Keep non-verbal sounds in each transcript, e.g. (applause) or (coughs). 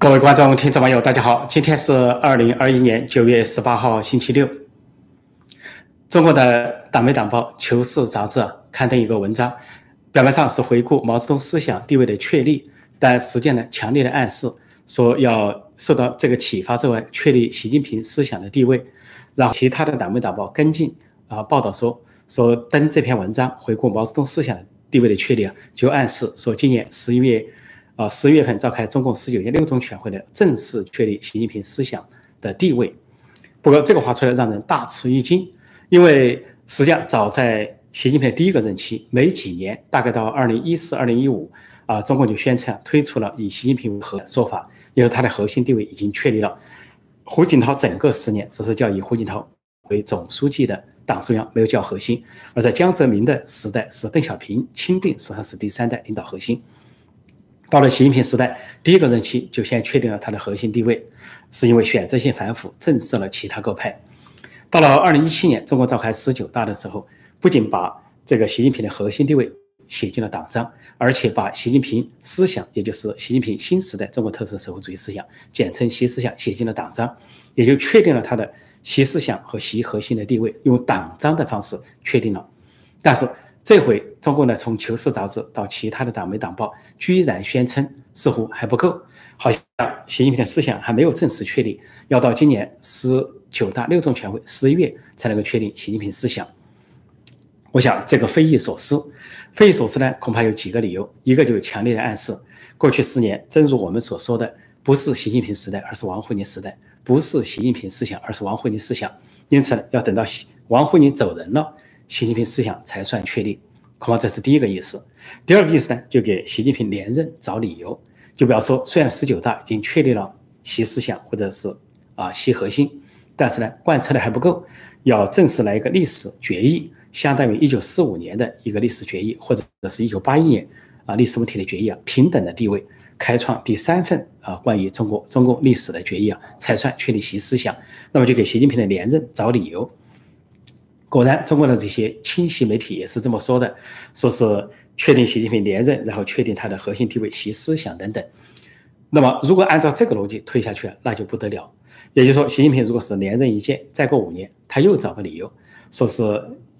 各位观众、听众、网友，大家好！今天是二零二一年九月十八号，星期六。中国的党媒党报《求是》杂志刊登一个文章，表面上是回顾毛泽东思想地位的确立，但实际呢，强烈的暗示说要受到这个启发之外，确立习近平思想的地位。然后其他的党媒党报跟进啊，报道说说登这篇文章回顾毛泽东思想地位的确立啊，就暗示说今年十一月。啊，十月份召开中共十九届六中全会的正式确立习近平思想的地位。不过这个话出来让人大吃一惊，因为实际上早在习近平的第一个任期没几年，大概到二零一四、二零一五啊，中共就宣称推出了以习近平为核说法，因为他的核心地位已经确立了。胡锦涛整个十年只是叫以胡锦涛为总书记的党中央，没有叫核心；而在江泽民的时代是邓小平钦定说他是第三代领导核心。到了习近平时代，第一个任期就先确定了他的核心地位，是因为选择性反腐震慑了其他各派。到了二零一七年，中国召开十九大的时候，不仅把这个习近平的核心地位写进了党章，而且把习近平思想，也就是习近平新时代中国特色社会主义思想，简称习思想，写进了党章，也就确定了他的习思想和习核心的地位，用党章的方式确定了。但是，这回中共呢，从《求是》杂志到其他的党媒党报，居然宣称似乎还不够，好像习近平的思想还没有正式确立，要到今年十九大六中全会十一月才能够确定习近平思想。我想这个匪夷所思，匪夷所思呢，恐怕有几个理由，一个就是强烈的暗示，过去十年，正如我们所说的，不是习近平时代，而是王沪宁时代，不是习近平思想，而是王沪宁思想，因此呢，要等到王沪宁走人了。习近平思想才算确立，恐怕这是第一个意思。第二个意思呢，就给习近平连任找理由。就比方说，虽然十九大已经确立了习思想或者是啊习核心，但是呢，贯彻的还不够，要正式来一个历史决议，相当于一九四五年的一个历史决议，或者是一九八一年啊历史问题的决议啊，平等的地位，开创第三份啊关于中国中共历史的决议啊，才算确立习思想。那么就给习近平的连任找理由。果然，中国的这些清晰媒体也是这么说的，说是确定习近平连任，然后确定他的核心地位、习思想等等。那么，如果按照这个逻辑推下去，那就不得了。也就是说，习近平如果是连任一届，再过五年，他又找个理由，说是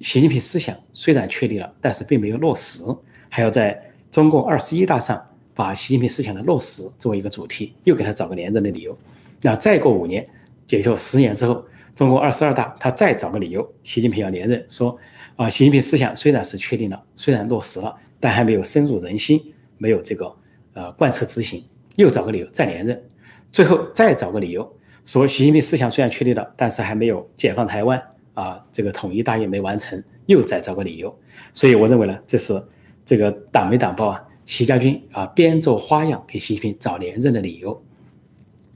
习近平思想虽然确立了，但是并没有落实，还要在中共二十一大上把习近平思想的落实作为一个主题，又给他找个连任的理由。那再过五年，也就十年之后。中国二十二大，他再找个理由，习近平要连任，说啊，习近平思想虽然是确定了，虽然落实了，但还没有深入人心，没有这个呃贯彻执行，又找个理由再连任，最后再找个理由，说习近平思想虽然确立了，但是还没有解放台湾啊，这个统一大业没完成，又再找个理由。所以我认为呢，这是这个党媒党报啊，习家军啊编造花样给习近平找连任的理由。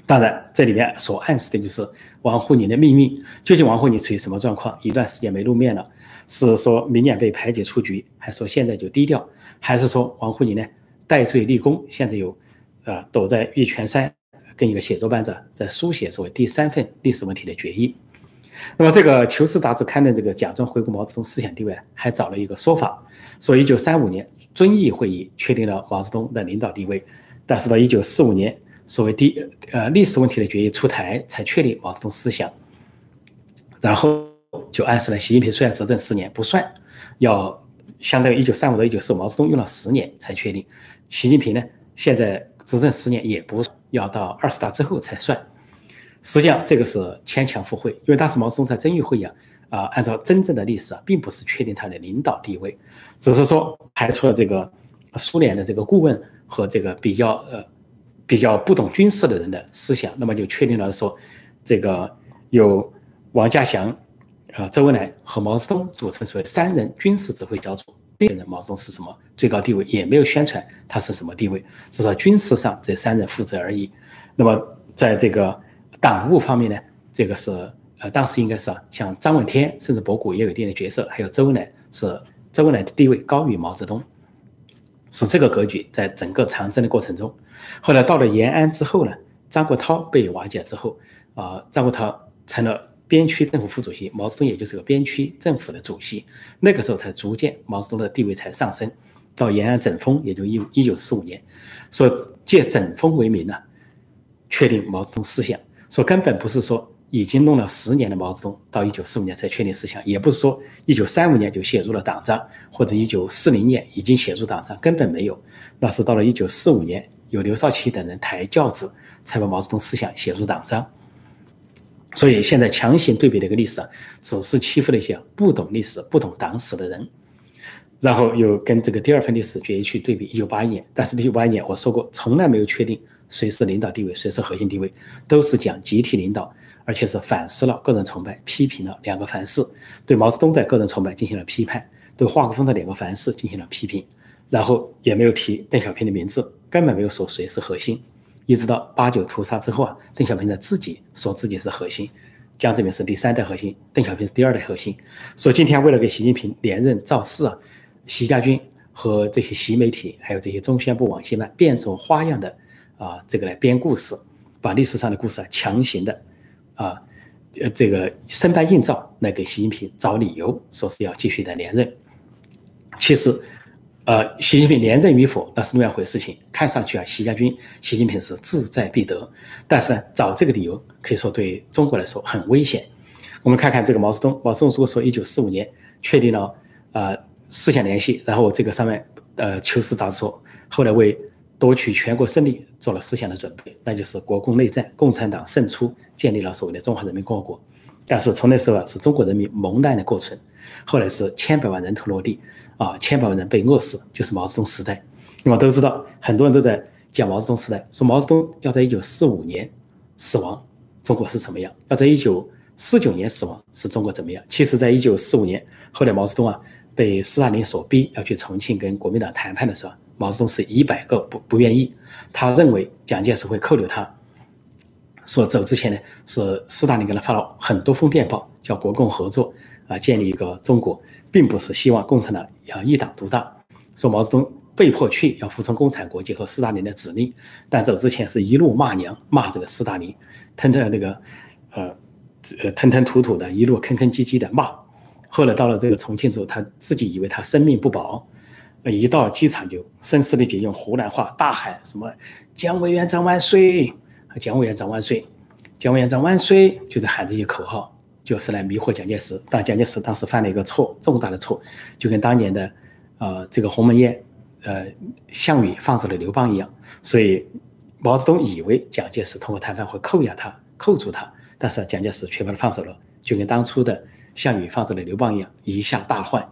当然，这里面所暗示的就是王沪宁的秘密。究竟王沪宁处于什么状况？一段时间没露面了，是说明年被排挤出局，还是说现在就低调？还是说王沪宁呢戴罪立功，现在有呃躲在玉泉山，跟一个写作班子在书写所谓第三份历史问题的决议？那么这个《求是》杂志刊登这个假装回顾毛泽东思想地位，还找了一个说法，说一九三五年遵义会议确定了毛泽东的领导地位，但是到一九四五年。所谓第呃历史问题的决议出台，才确立毛泽东思想，然后就暗示了习近平虽然执政十年不算，要相当于一九三五到一九四五，毛泽东用了十年才确定，习近平呢现在执政十年也不要到二十大之后才算，实际上这个是牵强附会，因为当时毛泽东在遵义会议啊啊，按照真正的历史啊，并不是确定他的领导地位，只是说排除了这个苏联的这个顾问和这个比较呃。比较不懂军事的人的思想，那么就确定了说，这个有王稼祥、呃周恩来和毛泽东组成所谓三人军事指挥小组。这个人毛泽东是什么最高地位，也没有宣传他是什么地位，至少军事上这三人负责而已。那么在这个党务方面呢，这个是呃当时应该是像张闻天甚至博古也有一定的角色，还有周恩来是周恩来的地位高于毛泽东。是这个格局，在整个长征的过程中，后来到了延安之后呢，张国焘被瓦解之后，啊，张国焘成了边区政府副主席，毛泽东也就是个边区政府的主席，那个时候才逐渐毛泽东的地位才上升，到延安整风，也就一一九四五年，说借整风为名呢，确定毛泽东思想，说根本不是说已经弄了十年的毛泽东到一九四五年才确定思想，也不是说一九三五年就写入了党章，或者一九四零年已经写入党章，根本没有，那是到了一九四五年有刘少奇等人抬轿子，才把毛泽东思想写入党章。所以现在强行对比这个历史，只是欺负那些不懂历史、不懂党史的人。然后又跟这个第二份历史决议去对比一九八一年，但是一九八一年我说过，从来没有确定谁是领导地位，谁是核心地位，都是讲集体领导，而且是反思了个人崇拜，批评了两个凡是，对毛泽东的个人崇拜进行了批判，对华国锋的两个凡是进行了批评，然后也没有提邓小平的名字，根本没有说谁是核心。一直到八九屠杀之后啊，邓小平才自己说自己是核心，江泽民是第三代核心，邓小平是第二代核心。所以今天为了给习近平连任造势啊，习家军和这些习媒体，还有这些中宣部、网信办变种花样的啊，这个来编故事，把历史上的故事啊强行的啊，呃，这个生搬硬造来给习近平找理由，说是要继续的连任。其实。呃，习近平连任与否，那是另外一回事情。看上去啊，习家军、习近平是志在必得，但是呢，找这个理由可以说对中国来说很危险。我们看看这个毛泽东，毛泽东如果说一九四五年确定了啊思想联系，然后这个上面呃《求是》杂志说，后来为夺取全国胜利做了思想的准备，那就是国共内战，共产党胜出，建立了所谓的中华人民共和国。但是从那时候啊，是中国人民蒙难的过程，后来是千百万人头落地。啊，千百万人被饿死，就是毛泽东时代。那么都知道，很多人都在讲毛泽东时代，说毛泽东要在一九四五年死亡，中国是什么样？要在一九四九年死亡，是中国怎么样？其实，在一九四五年，后来毛泽东啊被斯大林所逼要去重庆跟国民党谈判的时候，毛泽东是一百个不不愿意，他认为蒋介石会扣留他，说走之前呢，是斯大林给他发了很多封电报，叫国共合作啊，建立一个中国。并不是希望共产党要一党独大，说毛泽东被迫去要服从共产国际和斯大林的指令，但走之前是一路骂娘，骂这个斯大林，吞吞那个，呃，呃吞吞吐吐的，一路吭吭唧唧的骂。后来到了这个重庆之后，他自己以为他生命不保，一到机场就声嘶力竭用湖南话大喊什么“蒋委员长万岁”，“蒋委员长万岁”，“蒋委员长万岁”，就在喊这些口号。就是来迷惑蒋介石，但蒋介石当时犯了一个错，重大的错，就跟当年的，呃，这个鸿门宴，呃，项羽放走了刘邦一样。所以毛泽东以为蒋介石通过谈判会扣押他，扣住他，但是蒋介石却把他放走了，就跟当初的项羽放走了刘邦一样，以下大患。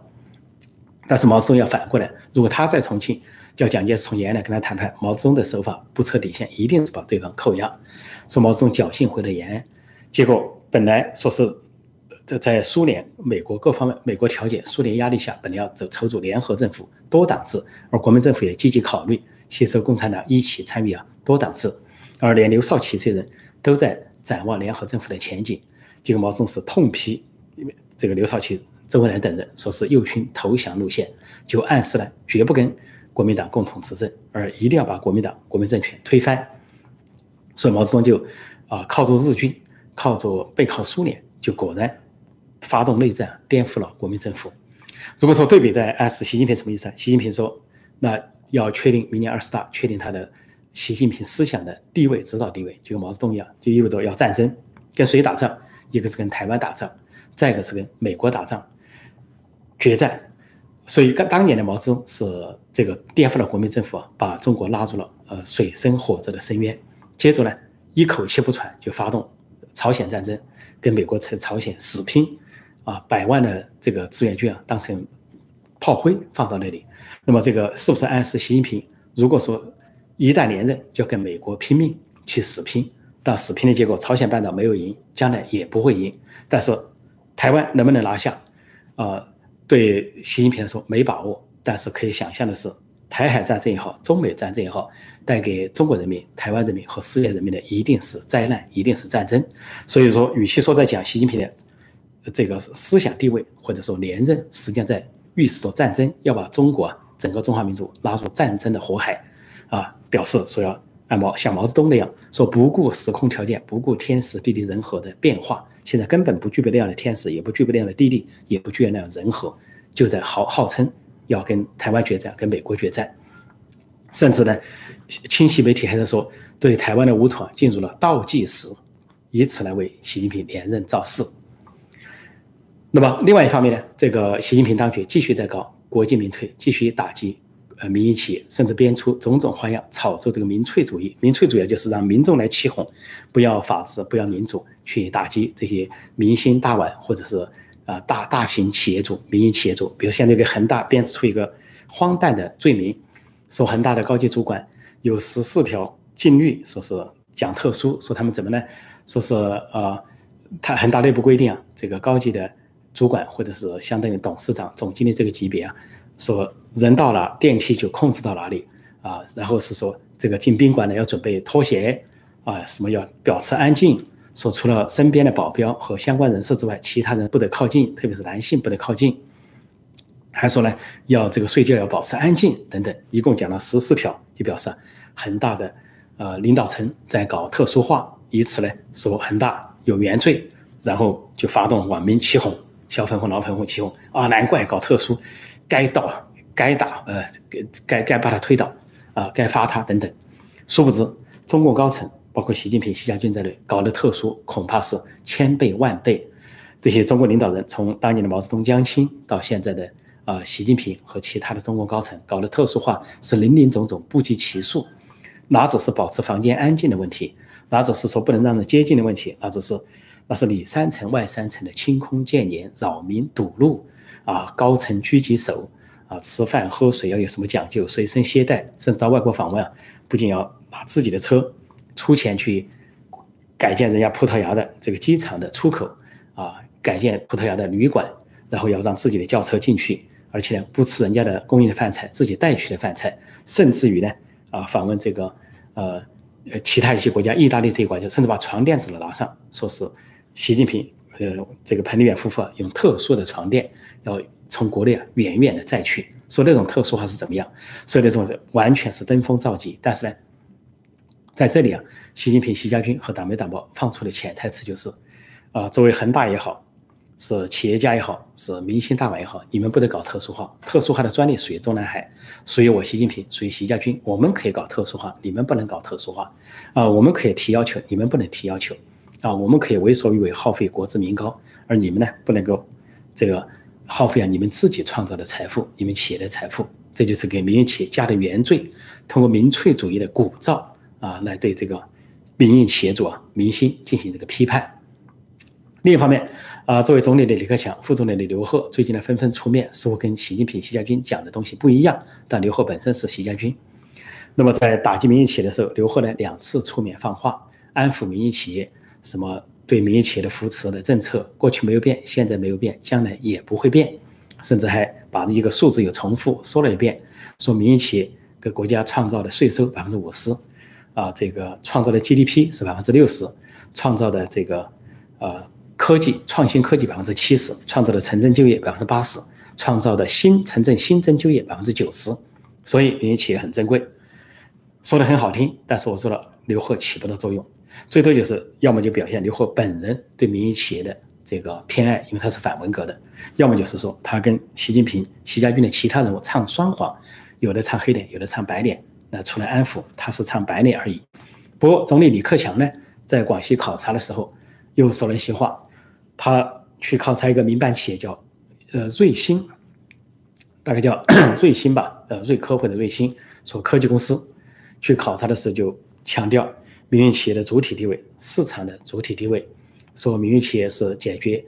但是毛泽东要反过来，如果他在重庆叫蒋介石从延安来跟他谈判，毛泽东的手法不测底线，一定是把对方扣押。说毛泽东侥幸回了延安，结果。本来说是，这在苏联、美国各方面，美国调解、苏联压力下，本来要走筹组联合政府、多党制，而国民政府也积极考虑吸收共产党一起参与啊多党制，而连刘少奇这人都在展望联合政府的前景。结果毛泽东是痛批这个刘少奇、周恩来等人，说是右倾投降路线，就暗示了绝不跟国民党共同执政，而一定要把国民党国民政权推翻。所以毛泽东就啊靠着日军。靠着背靠苏联，就果然发动内战，颠覆了国民政府。如果说对比在暗示习近平什么意思？习近平说，那要确定明年二十大，确定他的习近平思想的地位、指导地位，就跟毛泽东一样，就意味着要战争，跟谁打仗？一个是跟台湾打仗，再一个是跟美国打仗，决战。所以，当当年的毛泽东是这个颠覆了国民政府，把中国拉入了呃水深火热的深渊。接着呢，一口气不喘就发动。朝鲜战争跟美国在朝鲜死拼，啊，百万的这个志愿军啊，当成炮灰放到那里。那么这个是不是暗示习近平，如果说一旦连任，就跟美国拼命去死拼？但死拼的结果，朝鲜半岛没有赢，将来也不会赢。但是台湾能不能拿下？啊，对习近平来说没把握。但是可以想象的是。台海战争也好，中美战争也好，带给中国人民、台湾人民和世界人民的一定是灾难，一定是战争。所以说，与其说在讲习近平的这个思想地位，或者说连任，实际上在预示着战争，要把中国整个中华民族拉入战争的火海，啊，表示说要按毛像毛泽东那样，说不顾时空条件，不顾天时地利人和的变化，现在根本不具备那样的天时，也不具备那样的地利，也不具备那样的人和，就在号号称。要跟台湾决战，跟美国决战，甚至呢，清晰媒体还在说，对台湾的武统进入了倒计时，以此来为习近平连任造势。那么另外一方面呢，这个习近平当局继续在搞国进民退，继续打击呃民营企业，甚至编出种种花样炒作这个民粹主义。民粹主义就是让民众来起哄，不要法治，不要民主，去打击这些明星大腕或者是啊大大型企业主、民营企业主。比如现在给恒大编制出一个荒诞的罪名，说恒大的高级主管有十四条禁律，说是讲特殊，说他们怎么呢？说是呃，他恒大内部规定啊，这个高级的。主管或者是相当于董事长、总经理这个级别啊，说人到了电梯就控制到哪里啊，然后是说这个进宾馆呢要准备拖鞋啊，什么要保持安静，说除了身边的保镖和相关人士之外，其他人不得靠近，特别是男性不得靠近。还说呢要这个睡觉要保持安静等等，一共讲了十四条，就表示恒大的呃领导层在搞特殊化，以此呢说恒大有原罪，然后就发动网民起哄。小粉红、老粉红起哄啊！难怪搞特殊，该倒、该打，呃，该该该把他推倒。啊，该罚他等等。殊不知，中共高层包括习近平、习家军在内搞的特殊，恐怕是千倍万倍。这些中国领导人，从当年的毛泽东、江青到现在的啊习近平和其他的中国高层搞的特殊化，是林林总总、不计其数。哪只是保持房间安静的问题，哪只是说不能让人接近的问题，哪只是。那是里三层外三层的清空建言，扰民堵路啊！高层狙击手啊，吃饭喝水要有什么讲究？随身携带，甚至到外国访问啊，不仅要把自己的车出钱去改建人家葡萄牙的这个机场的出口啊，改建葡萄牙的旅馆，然后要让自己的轿车进去，而且不吃人家的供应的饭菜，自己带去的饭菜，甚至于呢啊访问这个呃呃其他一些国家，意大利这一块就甚至把床垫子都拿上，说是。习近平，呃，这个彭丽媛夫妇啊，用特殊的床垫，要从国内啊远远的再去，说那种特殊化是怎么样？所以那种完全是登峰造极。但是呢，在这里啊，习近平、习家军和党媒党报放出的潜台词就是，啊，作为恒大也好，是企业家也好，是明星大腕也好，你们不得搞特殊化，特殊化的专利属于中南海，属于我习近平，属于习家军，我们可以搞特殊化，你们不能搞特殊化，啊，我们可以提要求，你们不能提要求。啊，我们可以为所欲为，耗费国之民膏，而你们呢，不能够这个耗费啊你们自己创造的财富，你们企业的财富，这就是给民营企业家的原罪，通过民粹主义的鼓噪啊，来对这个民营企业主啊、明星进行这个批判。另一方面啊，作为总理的李克强、副总理的刘鹤，最近呢纷纷出面，似乎跟习近平、习家军讲的东西不一样，但刘鹤本身是习家军。那么在打击民营企业的时候，刘鹤呢两次出面放话，安抚民营企业。什么对民营企业的扶持的政策，过去没有变，现在没有变，将来也不会变，甚至还把一个数字又重复说了一遍，说民营企业给国家创造的税收百分之五十，啊，这个创造的 GDP 是百分之六十，创造的这个呃科技创新科技百分之七十，创造的城镇就业百分之八十，创造的新城镇新增就业百分之九十，所以民营企业很珍贵，说的很好听，但是我说了，刘鹤起不到作用。最多就是要么就表现刘鹤本人对民营企业的这个偏爱，因为他是反文革的；要么就是说他跟习近平、习家军的其他人物唱双簧，有的唱黑脸，有的唱白脸，那出来安抚，他是唱白脸而已。不过总理李克强呢，在广西考察的时候又说了一些话，他去考察一个民办企业叫呃瑞星，大概叫 (coughs) 瑞星吧，呃瑞科或者瑞星，说科技公司去考察的时候就强调。民营企业的主体地位，市场的主体地位，说民营企业是解决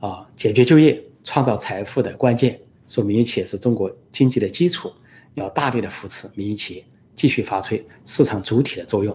啊解决就业、创造财富的关键，说民营企业是中国经济的基础，要大力的扶持民营企业，继续发挥市场主体的作用。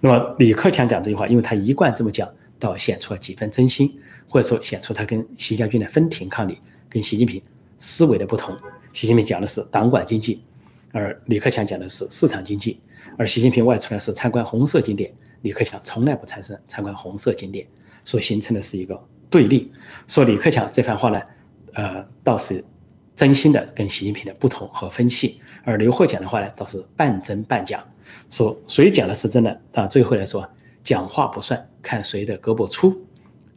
那么李克强讲这句话，因为他一贯这么讲，倒显出了几分真心，或者说显出他跟习家军的分庭抗礼，跟习近平思维的不同。习近平讲的是党管经济，而李克强讲的是市场经济。而习近平外出呢是参观红色景点，李克强从来不参参参观红色景点，所形成的是一个对立。说李克强这番话呢，呃，倒是真心的跟习近平的不同和分歧；而刘鹤讲的话呢，倒是半真半假。说谁讲的是真的？到最后来说，讲话不算，看谁的胳膊粗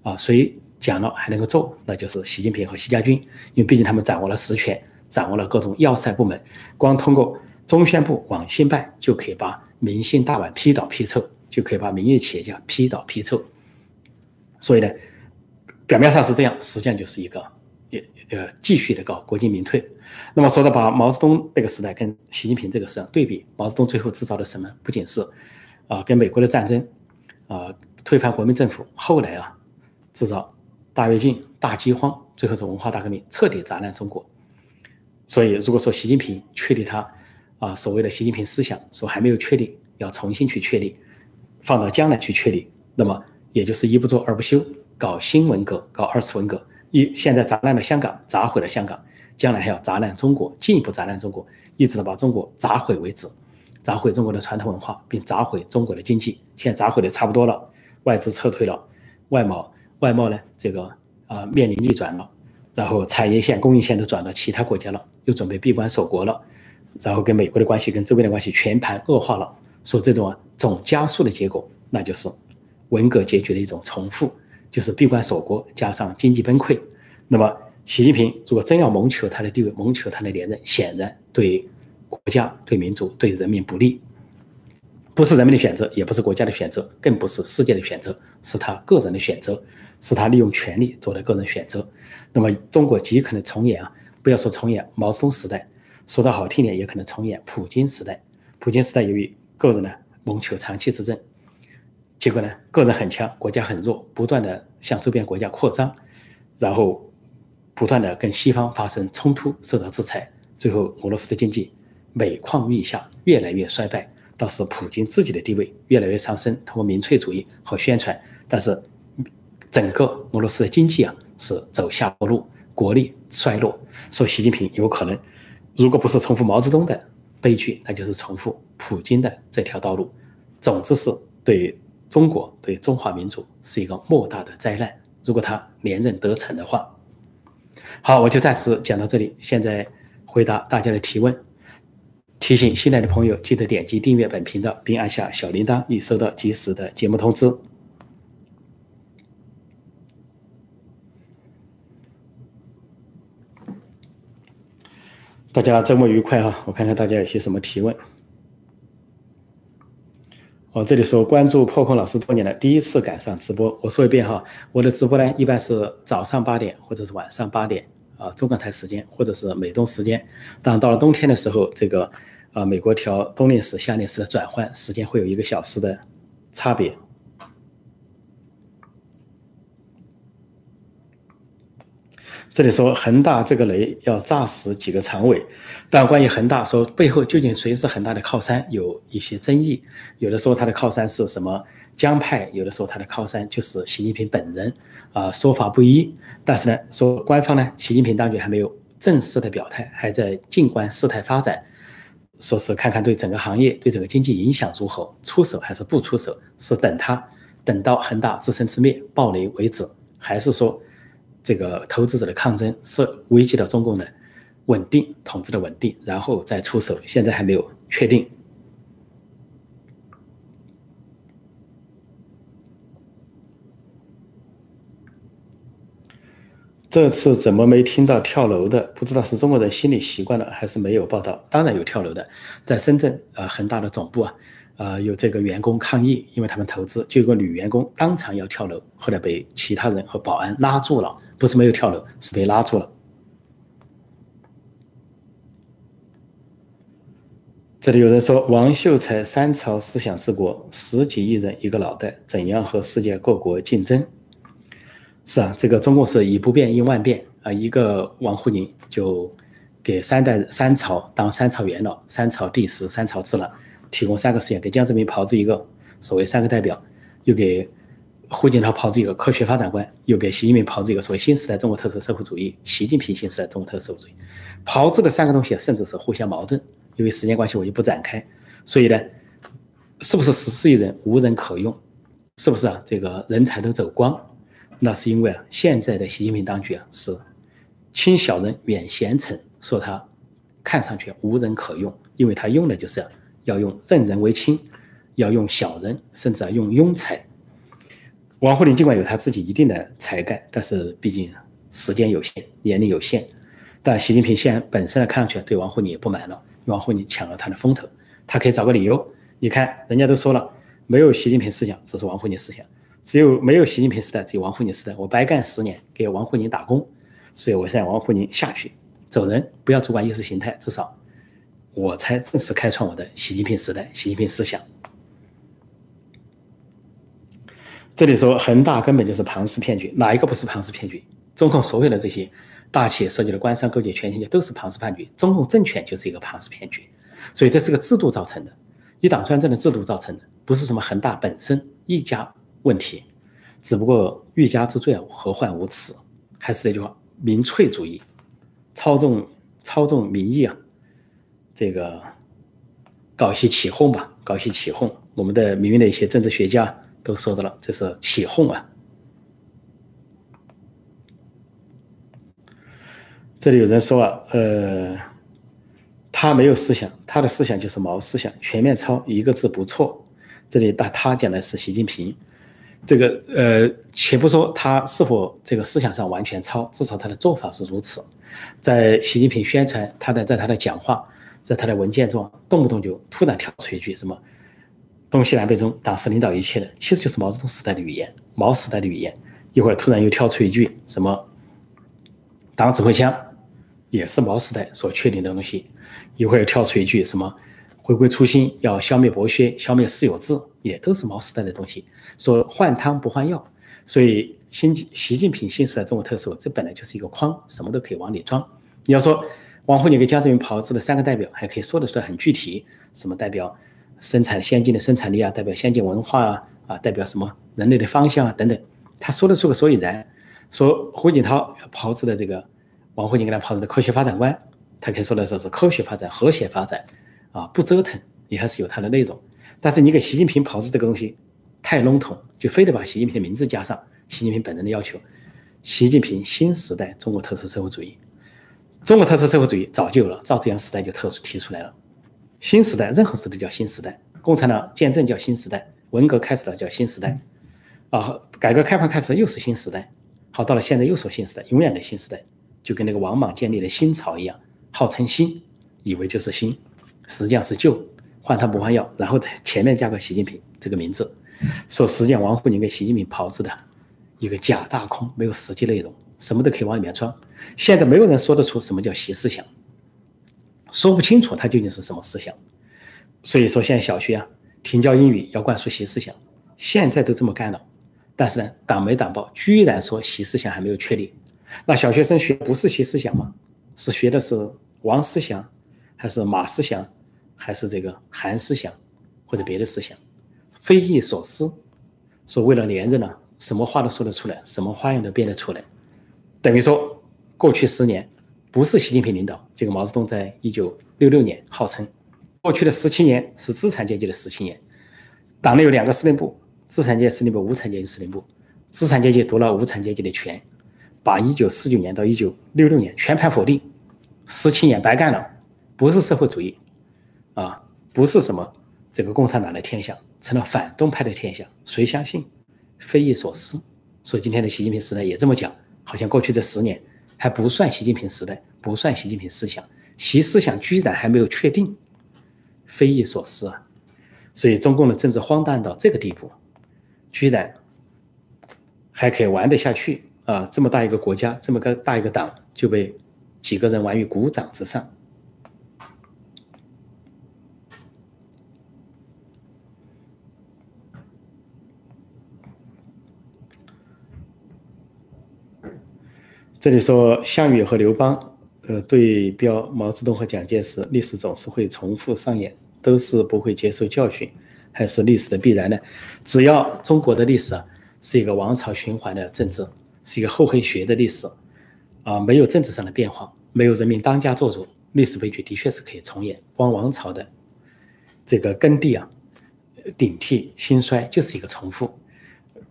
啊，谁讲了还能够做，那就是习近平和习家军，因为毕竟他们掌握了实权，掌握了各种要塞部门，光通过。中宣部、网信办就可以把民心大乱，批倒批臭，就可以把民营企业家批倒批臭。所以呢，表面上是这样，实际上就是一个也呃继续的搞国进民退。那么说到把毛泽东那个时代跟习近平这个时代对比，毛泽东最后制造的什么？不仅是啊跟美国的战争啊推翻国民政府，后来啊制造大跃进、大饥荒，最后是文化大革命，彻底砸烂中国。所以如果说习近平确立他啊所谓的习近平思想，说还没有确立，要重新去确立，放到将来去确立，那么也就是一不做二不休，搞新文革，搞二次文革，一现在砸烂了香港，砸毁了香港。将来还要砸烂中国，进一步砸烂中国，一直到把中国砸毁为止，砸毁中国的传统文化，并砸毁中国的经济。现在砸毁的差不多了，外资撤退了，外贸外贸呢，这个啊面临逆转了，然后产业线、供应线都转到其他国家了，又准备闭关锁国了，然后跟美国的关系、跟周边的关系全盘恶化了。说这种总加速的结果，那就是文革结局的一种重复，就是闭关锁国加上经济崩溃，那么。习近平如果真要谋求他的地位，谋求他的连任，显然对国家、对民族、对人民不利，不是人民的选择，也不是国家的选择，更不是世界的选择，是他个人的选择，是他利用权力做的个人选择。那么，中国极可能重演啊，不要说重演毛泽东时代，说的好听点，也可能重演普京时代。普京时代由于个人呢谋求长期执政，结果呢个人很强，国家很弱，不断的向周边国家扩张，然后。不断的跟西方发生冲突，受到制裁，最后俄罗斯的经济每况愈下，越来越衰败。倒是普京自己的地位越来越上升，通过民粹主义和宣传，但是整个俄罗斯的经济啊是走下坡路，国力衰落。说习近平有可能，如果不是重复毛泽东的悲剧，那就是重复普京的这条道路。总之是对中国、对中华民族是一个莫大的灾难。如果他连任得逞的话。好，我就暂时讲到这里。现在回答大家的提问。提醒新来的朋友，记得点击订阅本频道，并按下小铃铛，以收到及时的节目通知。大家周末愉快哈！我看看大家有些什么提问。我这里说关注破空老师多年了，第一次赶上直播。我说一遍哈，我的直播呢一般是早上八点或者是晚上八点啊，中港台时间或者是美东时间。当到了冬天的时候，这个啊美国调冬令时夏令时的转换时间会有一个小时的差别。这里说恒大这个雷要炸死几个常委，但关于恒大说背后究竟谁是恒大的靠山，有一些争议。有的说他的靠山是什么江派，有的说他的靠山就是习近平本人，啊说法不一。但是呢，说官方呢，习近平当局还没有正式的表态，还在静观事态发展，说是看看对整个行业、对整个经济影响如何，出手还是不出手，是等他等到恒大自生自灭暴雷为止，还是说？这个投资者的抗争是危及到中共的稳定统治的稳定，然后再出手，现在还没有确定。这次怎么没听到跳楼的？不知道是中国人心理习惯了，还是没有报道？当然有跳楼的，在深圳啊，恒大的总部啊，呃，有这个员工抗议，因为他们投资，就有个女员工当场要跳楼，后来被其他人和保安拉住了。不是没有跳楼，是被拉住了。这里有人说，王秀才三朝思想治国，十几亿人一个脑袋，怎样和世界各国竞争？是啊，这个中共是以不变应万变啊。一个王沪宁就给三代三朝当三朝元老，三朝帝师，三朝智囊，提供三个实验，给江泽民炮制一个所谓三个代表，又给。胡锦涛炮制一个科学发展观，又给习近平炮制一个所谓新时代中国特色社会主义。习近平新时代中国特色社会主义，炮制的三个东西甚至是互相矛盾。因为时间关系，我就不展开。所以呢，是不是十四亿人无人可用？是不是啊？这个人才都走光？那是因为啊，现在的习近平当局啊是亲小人远贤臣，说他看上去无人可用，因为他用的就是要用任人唯亲，要用小人，甚至啊用庸才。王沪宁尽管有他自己一定的才干，但是毕竟时间有限，年龄有限。但习近平现在本身呢，看上去对王沪宁也不满了。王沪宁抢了他的风头，他可以找个理由，你看人家都说了，没有习近平思想，只是王沪宁思想；只有没有习近平时代，只有王沪宁时代。我白干十年给王沪宁打工，所以我现在王沪宁下去走人，不要主管意识形态，至少我才正式开创我的习近平时代、习近平思想。这里说恒大根本就是庞氏骗局，哪一个不是庞氏骗局？中共所有的这些大企业涉及的官商勾结、全世界都是庞氏骗局，中共政权就是一个庞氏骗局，所以这是个制度造成的，一党专政的制度造成的，不是什么恒大本身一家问题，只不过欲加之罪，何患无辞？还是那句话，民粹主义，操纵操纵民意啊，这个搞一些起哄吧，搞一些起哄，我们的名誉的一些政治学家。都说到了，这是起哄啊！这里有人说啊，呃，他没有思想，他的思想就是毛思想，全面抄一个字不错。这里他他讲的是习近平，这个呃，且不说他是否这个思想上完全抄，至少他的做法是如此。在习近平宣传他的，在他的讲话，在他的文件中，动不动就突然跳出一句什么。东西南北中，党是领导一切的，其实就是毛泽东时代的语言，毛时代的语言。一会儿突然又跳出一句什么，党指挥枪，也是毛时代所确定的东西。一会儿又跳出一句什么，回归初心，要消灭剥削，消灭私有制，也都是毛时代的东西。说换汤不换药，所以新习近平新时代中国特色，这本来就是一个框，什么都可以往里装。你要说往后你给江泽民炮制的三个代表，还可以说得出来很具体，什么代表？生产先进的生产力啊，代表先进文化啊，啊，代表什么人类的方向啊等等，他说得出个所以然。说胡锦涛炮制的这个，王沪宁给他炮制的科学发展观，他可以说的说是科学发展、和谐发展，啊，不折腾，也还是有它的内容。但是你给习近平炮制这个东西太笼统，就非得把习近平的名字加上，习近平本人的要求，习近平新时代中国特色社会主义，中国特色社会主义早就有了，赵紫阳时代就特殊提出来了。新时代，任何时代都叫新时代。共产党建政叫新时代，文革开始了叫新时代，啊，改革开放开始又是新时代。好，到了现在又说新时代，永远的新时代，就跟那个王莽建立的新朝一样，号称新，以为就是新，实际上是旧，换汤不换药，然后在前面加个习近平这个名字，说实际上王沪宁给习近平炮制的一个假大空，没有实际内容，什么都可以往里面装。现在没有人说得出什么叫习思想。说不清楚他究竟是什么思想，所以说现在小学啊停教英语要灌输习思想，现在都这么干了，但是呢党媒党报居然说习思想还没有确立，那小学生学不是习思想吗？是学的是王思想，还是马思想，还是这个韩思想，或者别的思想？匪夷所思，说为了连任呢，什么话都说得出来，什么花样都变得出来，等于说过去十年。不是习近平领导，这个毛泽东在一九六六年号称，过去的十七年是资产阶级的十七年，党内有两个司令部，资产阶级司令部、无产阶级司令部，资产阶级夺了无产阶级的权，把一九四九年到一九六六年全盘否定，十七年白干了，不是社会主义，啊，不是什么这个共产党的天下，成了反动派的天下，谁相信？匪夷所思。所以今天的习近平时代也这么讲，好像过去这十年。还不算习近平时代，不算习近平思想，习思想居然还没有确定，匪夷所思啊！所以中共的政治荒诞到这个地步，居然还可以玩得下去啊！这么大一个国家，这么个大一个党，就被几个人玩于股掌之上。这里说项羽和刘邦，呃，对标毛泽东和蒋介石，历史总是会重复上演，都是不会接受教训，还是历史的必然呢？只要中国的历史啊是一个王朝循环的政治，是一个厚黑学的历史，啊，没有政治上的变化，没有人民当家作主，历史悲剧的确是可以重演。光王朝的这个耕地啊，顶替兴衰就是一个重复，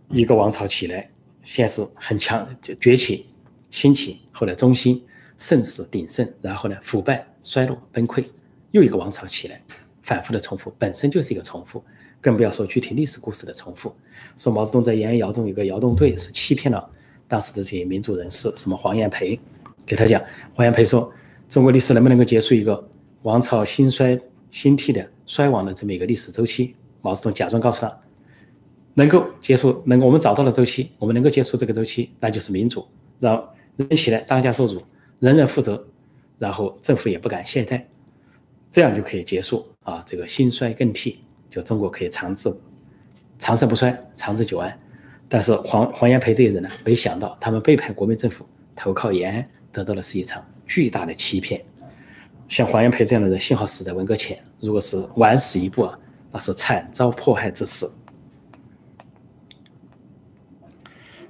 一个王朝起来，先是很强崛起。兴起，后来中兴，盛世鼎盛，然后呢腐败衰落崩溃，又一个王朝起来，反复的重复，本身就是一个重复，更不要说具体历史故事的重复。说毛泽东在延安窑洞有个窑洞队是欺骗了当时的这些民主人士，什么黄炎培，给他讲，黄炎培说中国历史能不能够结束一个王朝兴衰兴替的衰亡的这么一个历史周期。毛泽东假装告诉他，能够结束，能我们找到了周期，我们能够结束这个周期，那就是民主，让人起来当家作主，人人负责，然后政府也不敢懈怠，这样就可以结束啊这个兴衰更替，就中国可以长治长盛不衰，长治久安。但是黄黄炎培这些人呢，没想到他们背叛国民政府，投靠延安，得到的是一场巨大的欺骗。像黄炎培这样的人，幸好死在文革前，如果是晚死一步啊。那是惨遭迫害之死。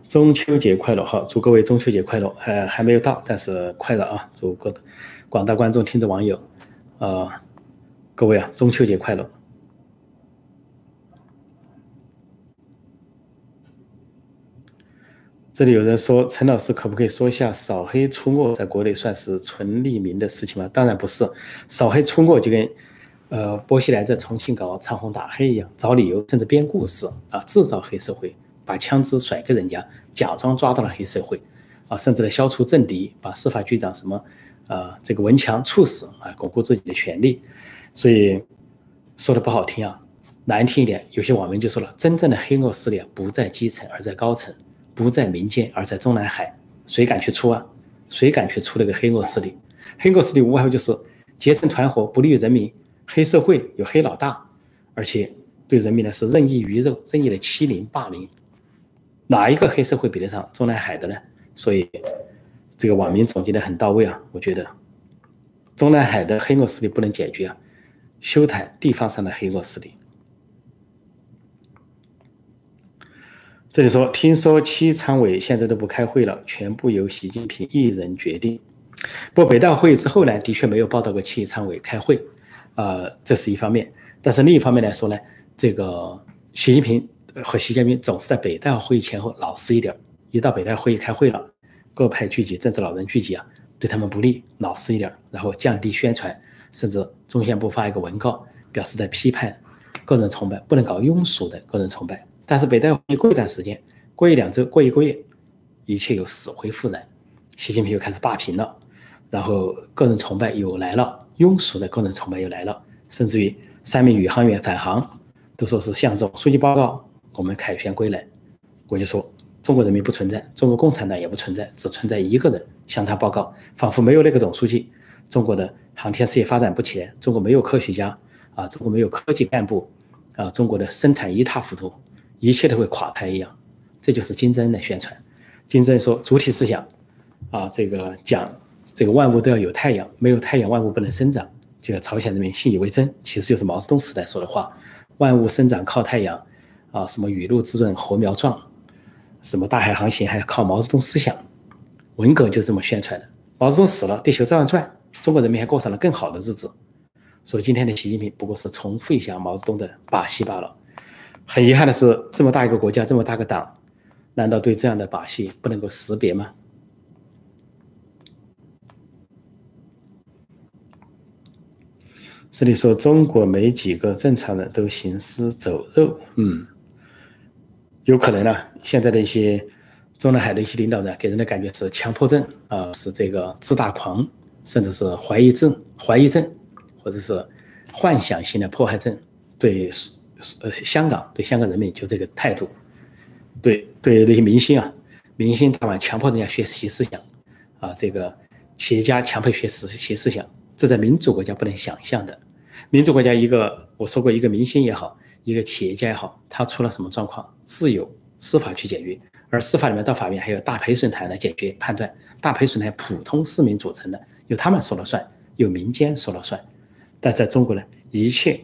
中秋节快乐！哈，祝各位中秋节快乐！呃，还没有到，但是快乐啊！祝各广大观众、听众、网友，呃，各位啊，中秋节快乐！这里有人说，陈老师可不可以说一下扫黑除恶在国内算是纯匿名的事情吗？当然不是，扫黑除恶就跟。呃，薄熙来在重庆搞唱红打黑一样，找理由甚至编故事啊，制造黑社会，把枪支甩给人家，假装抓到了黑社会，啊，甚至来消除政敌，把司法局长什么，呃，这个文强处死啊，巩固自己的权利。所以说的不好听啊，难听一点，有些网民就说了，真正的黑恶势力啊，不在基层，而在高层；不在民间，而在中南海。谁敢去出啊？谁敢去出那个黑恶势力？黑恶势力无外乎就是结成团伙，不利于人民。黑社会有黑老大，而且对人民呢是任意鱼肉、任意的欺凌霸凌，哪一个黑社会比得上中南海的呢？所以这个网民总结的很到位啊，我觉得中南海的黑恶势力不能解决啊，休谈地方上的黑恶势力。这里说，听说七常委现在都不开会了，全部由习近平一人决定。不过北大会议之后呢，的确没有报道过七常委开会。呃，这是一方面，但是另一方面来说呢，这个习近平和习近平总是在北戴会议前后老实一点，一到北戴会议开会了，各派聚集，政治老人聚集啊，对他们不利，老实一点，然后降低宣传，甚至中宣部发一个文告，表示在批判个人崇拜，不能搞庸俗的个人崇拜。但是北戴会过一段时间，过一两周，过一个月，一切又死灰复燃，习近平又开始霸屏了，然后个人崇拜又来了。庸俗的个人崇拜又来了，甚至于三名宇航员返航，都说是向总书记报告我们凯旋归来。我就说中国人民不存在，中国共产党也不存在，只存在一个人向他报告，仿佛没有那个总书记，中国的航天事业发展不起来，中国没有科学家啊，中国没有科技干部啊，中国的生产一塌糊涂，一切都会垮台一样。这就是金正恩的宣传。金正恩说主体思想啊，这个讲。这个万物都要有太阳，没有太阳，万物不能生长。这个朝鲜人民信以为真，其实就是毛泽东时代说的话：“万物生长靠太阳。”啊，什么雨露滋润，禾苗壮，什么大海航行还要靠毛泽东思想。文革就这么宣传的。毛泽东死了，地球照样转，中国人民还过上了更好的日子。所以今天的习近平不过是重复一下毛泽东的把戏罢了。很遗憾的是，这么大一个国家，这么大个党，难道对这样的把戏不能够识别吗？这里说中国没几个正常人都行尸走肉，嗯，有可能呢。现在的一些中南海的一些领导人给人的感觉是强迫症啊，是这个自大狂，甚至是怀疑症、怀疑症，或者是幻想性的迫害症。对，呃，香港对香港人民就这个态度，对对那些明星啊，明星当晚强迫人家学习思想啊，这个企业家强迫学习习思想，这在民主国家不能想象的。民主国家一个，我说过一个明星也好，一个企业家也好，他出了什么状况，自有司法去解决。而司法里面到法院还有大陪审团来解决判断，大陪审团普通市民组成的，由他们说了算，由民间说了算。但在中国呢，一切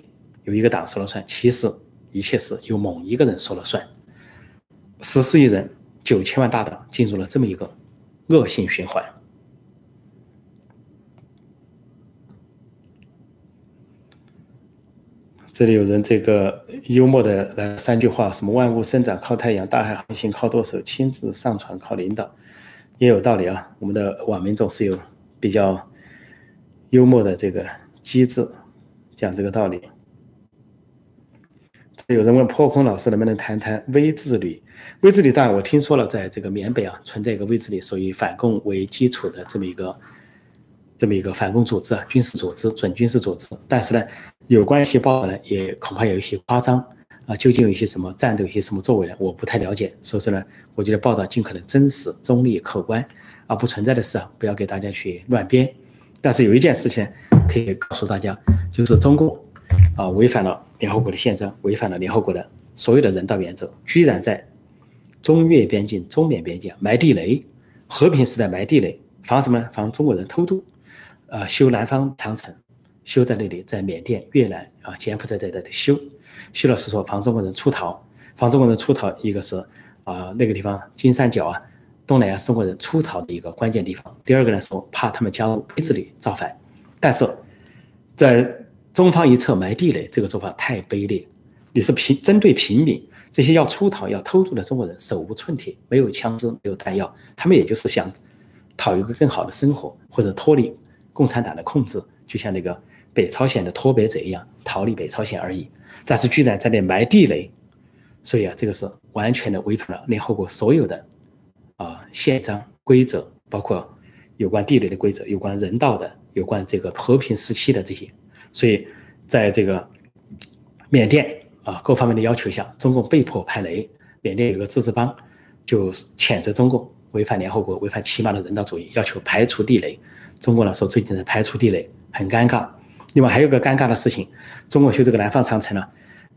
由一个党说了算，其实一切是由某一个人说了算。十四亿人，九千万大党进入了这么一个恶性循环。这里有人这个幽默的来三句话，什么万物生长靠太阳，大海航行靠舵手，亲自上船靠领导，也有道理啊。我们的网民总是有比较幽默的这个机智，讲这个道理。有人问破空老师能不能谈谈微治理？微治理当然我听说了，在这个缅北啊存在一个微治理，所以反共为基础的这么一个这么一个反攻组织啊，军事组织、准军事组织。但是呢，有关系报道呢，也恐怕有一些夸张啊。究竟有一些什么战斗、一些什么作为呢？我不太了解。所以说呢，我觉得报道尽可能真实、中立、客观，而不存在的事啊，不要给大家去乱编。但是有一件事情可以告诉大家，就是中共啊违反了联合国的宪章，违反了联合国的所有的人道原则，居然在中越边境、中缅边境埋地雷，和平时代埋地雷，防什么？防中国人偷渡。呃，修南方长城，修在那里，在缅甸、越南啊、柬埔寨在这里修，修了是说防中国人出逃，防中国人出逃，一个是啊那个地方金三角啊，东南亚是中国人出逃的一个关键地方。第二个呢，说怕他们加入黑子里造反，但是在中方一侧埋地雷，这个做法太卑劣。你是平针对平民，这些要出逃、要偷渡的中国人手无寸铁，没有枪支，没有弹药，他们也就是想讨一个更好的生活，或者脱离。共产党的控制，就像那个北朝鲜的脱北者一样，逃离北朝鲜而已。但是居然在那埋地雷，所以啊，这个是完全的违反了联合国所有的啊宪章规则，包括有关地雷的规则，有关人道的，有关这个和平时期的这些。所以，在这个缅甸啊各方面的要求下，中共被迫派雷。缅甸有个自治邦就谴责中共违反联合国，违反起码的人道主义，要求排除地雷。中国呢说最近在排除地雷，很尴尬。另外还有个尴尬的事情，中国修这个南方长城呢，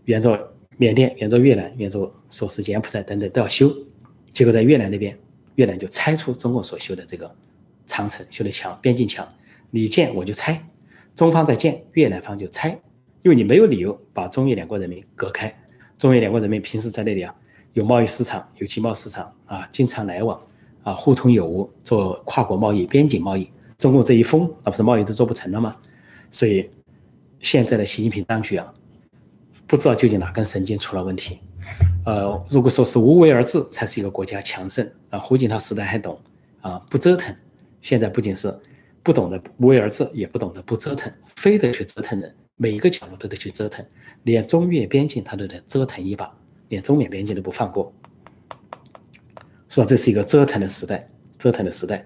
沿着缅甸、沿着越南、沿着说是柬埔寨等等都要修，结果在越南那边，越南就拆除中国所修的这个长城修的墙，边境墙，你建我就拆，中方在建，越南方就拆，因为你没有理由把中越两国人民隔开，中越两国人民平时在那里啊，有贸易市场，有经贸市场啊，经常来往啊，互通有无，做跨国贸易、边境贸易。中共这一封，那不是贸易都做不成了吗？所以现在的习近平当局啊，不知道究竟哪根神经出了问题。呃，如果说是无为而治才是一个国家强盛啊，胡锦涛时代还懂啊，不折腾。现在不仅是不懂得无为而治，也不懂得不折腾，非得去折腾人，每一个角落都得去折腾，连中越边境他都得折腾一把，连中缅边境都不放过。说这是一个折腾的时代，折腾的时代。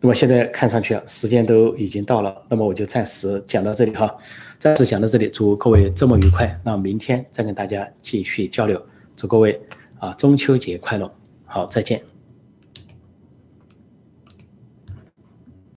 那么现在看上去啊，时间都已经到了，那么我就暂时讲到这里哈，暂时讲到这里，祝各位周末愉快，那明天再跟大家继续交流，祝各位啊中秋节快乐，好，再见。